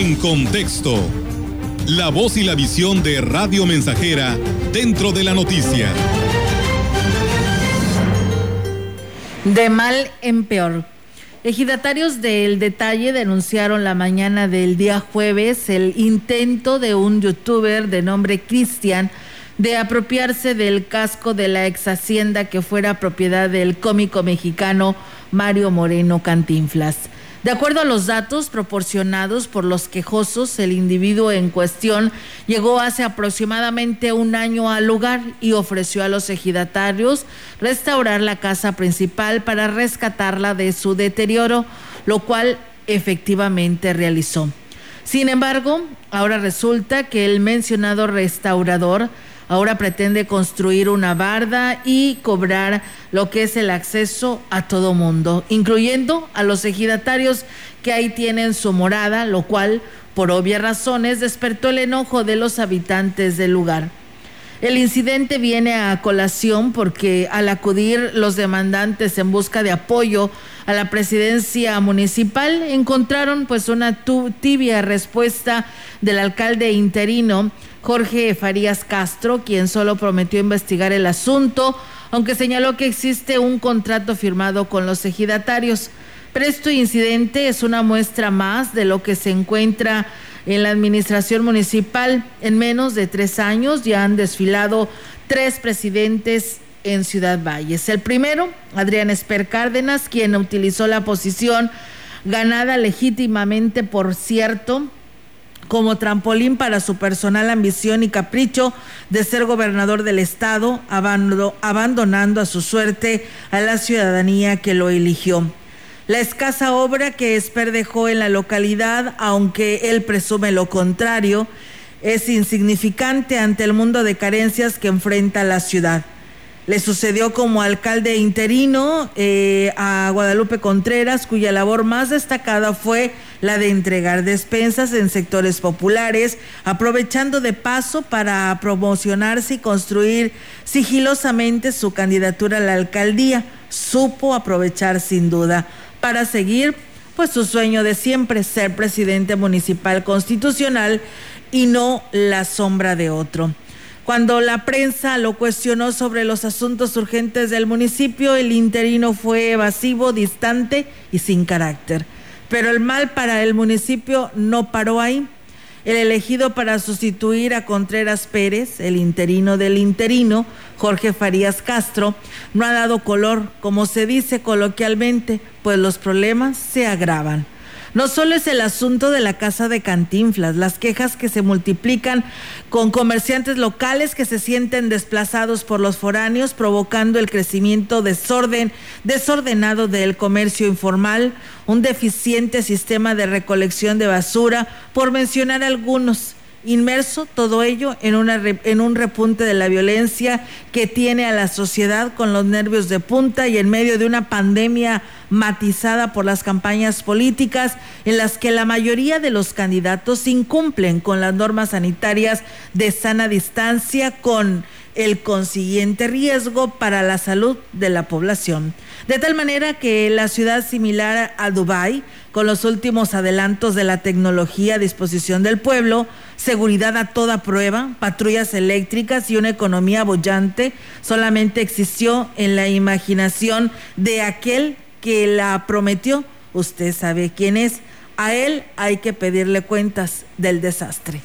En contexto, la voz y la visión de Radio Mensajera dentro de la noticia. De mal en peor. Ejidatarios del detalle denunciaron la mañana del día jueves el intento de un youtuber de nombre Cristian de apropiarse del casco de la ex hacienda que fuera propiedad del cómico mexicano Mario Moreno Cantinflas. De acuerdo a los datos proporcionados por los quejosos, el individuo en cuestión llegó hace aproximadamente un año al lugar y ofreció a los ejidatarios restaurar la casa principal para rescatarla de su deterioro, lo cual efectivamente realizó. Sin embargo, ahora resulta que el mencionado restaurador ahora pretende construir una barda y cobrar lo que es el acceso a todo mundo, incluyendo a los ejidatarios que ahí tienen su morada, lo cual, por obvias razones, despertó el enojo de los habitantes del lugar. El incidente viene a colación porque al acudir los demandantes en busca de apoyo a la presidencia municipal encontraron pues una tibia respuesta del alcalde interino Jorge Farías Castro, quien solo prometió investigar el asunto, aunque señaló que existe un contrato firmado con los ejidatarios. Pero este incidente es una muestra más de lo que se encuentra en la administración municipal. En menos de tres años ya han desfilado tres presidentes en Ciudad Valles. El primero, Adrián Esper Cárdenas, quien utilizó la posición ganada legítimamente, por cierto, como trampolín para su personal ambición y capricho de ser gobernador del estado, abandonando a su suerte a la ciudadanía que lo eligió. La escasa obra que Esper dejó en la localidad, aunque él presume lo contrario, es insignificante ante el mundo de carencias que enfrenta la ciudad. Le sucedió como alcalde interino eh, a Guadalupe Contreras, cuya labor más destacada fue la de entregar despensas en sectores populares, aprovechando de paso para promocionarse y construir sigilosamente su candidatura a la alcaldía. Supo aprovechar sin duda para seguir pues su sueño de siempre ser presidente municipal constitucional y no la sombra de otro. Cuando la prensa lo cuestionó sobre los asuntos urgentes del municipio, el interino fue evasivo, distante y sin carácter. Pero el mal para el municipio no paró ahí. El elegido para sustituir a Contreras Pérez, el interino del interino, Jorge Farías Castro, no ha dado color, como se dice coloquialmente, pues los problemas se agravan. No solo es el asunto de la casa de Cantinflas, las quejas que se multiplican con comerciantes locales que se sienten desplazados por los foráneos, provocando el crecimiento desorden, desordenado del comercio informal, un deficiente sistema de recolección de basura, por mencionar algunos inmerso todo ello en, una, en un repunte de la violencia que tiene a la sociedad con los nervios de punta y en medio de una pandemia matizada por las campañas políticas en las que la mayoría de los candidatos incumplen con las normas sanitarias de sana distancia con el consiguiente riesgo para la salud de la población. De tal manera que la ciudad similar a Dubái, con los últimos adelantos de la tecnología a disposición del pueblo, seguridad a toda prueba, patrullas eléctricas y una economía bollante, solamente existió en la imaginación de aquel que la prometió. Usted sabe quién es. A él hay que pedirle cuentas del desastre.